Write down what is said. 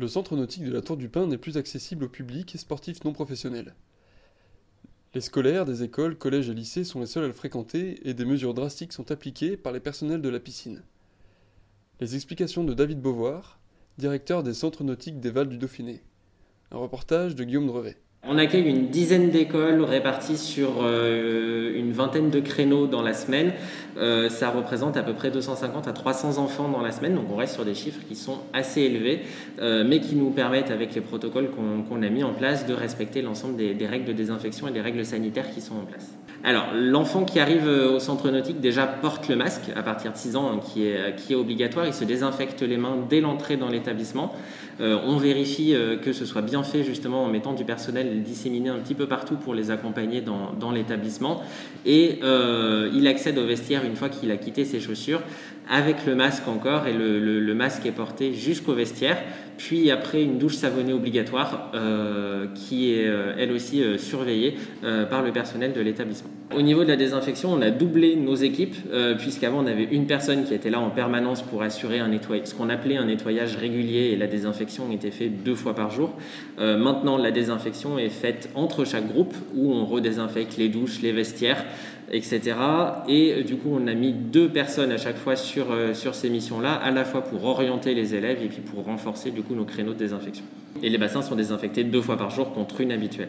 Le centre nautique de la Tour du Pin n'est plus accessible au public et sportifs non professionnels. Les scolaires des écoles, collèges et lycées sont les seuls à le fréquenter et des mesures drastiques sont appliquées par les personnels de la piscine. Les explications de David Beauvoir, directeur des centres nautiques des Vals du Dauphiné. Un reportage de Guillaume Drevet. On accueille une dizaine d'écoles réparties sur euh, une vingtaine de créneaux dans la semaine. Euh, ça représente à peu près 250 à 300 enfants dans la semaine, donc on reste sur des chiffres qui sont assez élevés, euh, mais qui nous permettent, avec les protocoles qu'on a mis en place, de respecter l'ensemble des, des, règles de désinfection et des règles sanitaires qui sont en place. Alors, l'enfant qui arrive au centre nautique déjà porte le masque à partir de 6 ans, hein, qui, est, qui est obligatoire. Il se désinfecte les mains dès l'entrée dans l'établissement. on vérifie que ce soit bien fait justement en mettant du personnel disséminé un petit peu partout pour les accompagner dans, l'établissement. Et euh, il accède au vestiaire une fois qu'il a quitté ses chaussures avec le masque encore et le, le, masque est porté jusqu'au vestiaire. Puis après une douche savonnée obligatoire euh, qui est euh, elle aussi euh, surveillée par le personnel de l'établissement. Au niveau de la désinfection, on a doublé nos équipes euh, puisqu'avant on avait une personne qui était là en permanence pour assurer un nettoyage, ce qu'on appelait un nettoyage régulier et la désinfection était faite deux fois par jour. Euh, maintenant la désinfection est faite entre chaque groupe où on redésinfecte les douches, les vestiaires etc. Et euh, du coup, on a mis deux personnes à chaque fois sur, sur ces missions-là, à la fois pour orienter les élèves et puis pour renforcer du coup nos créneaux de désinfection. Et les bassins sont désinfectés deux fois par jour contre une habituelle.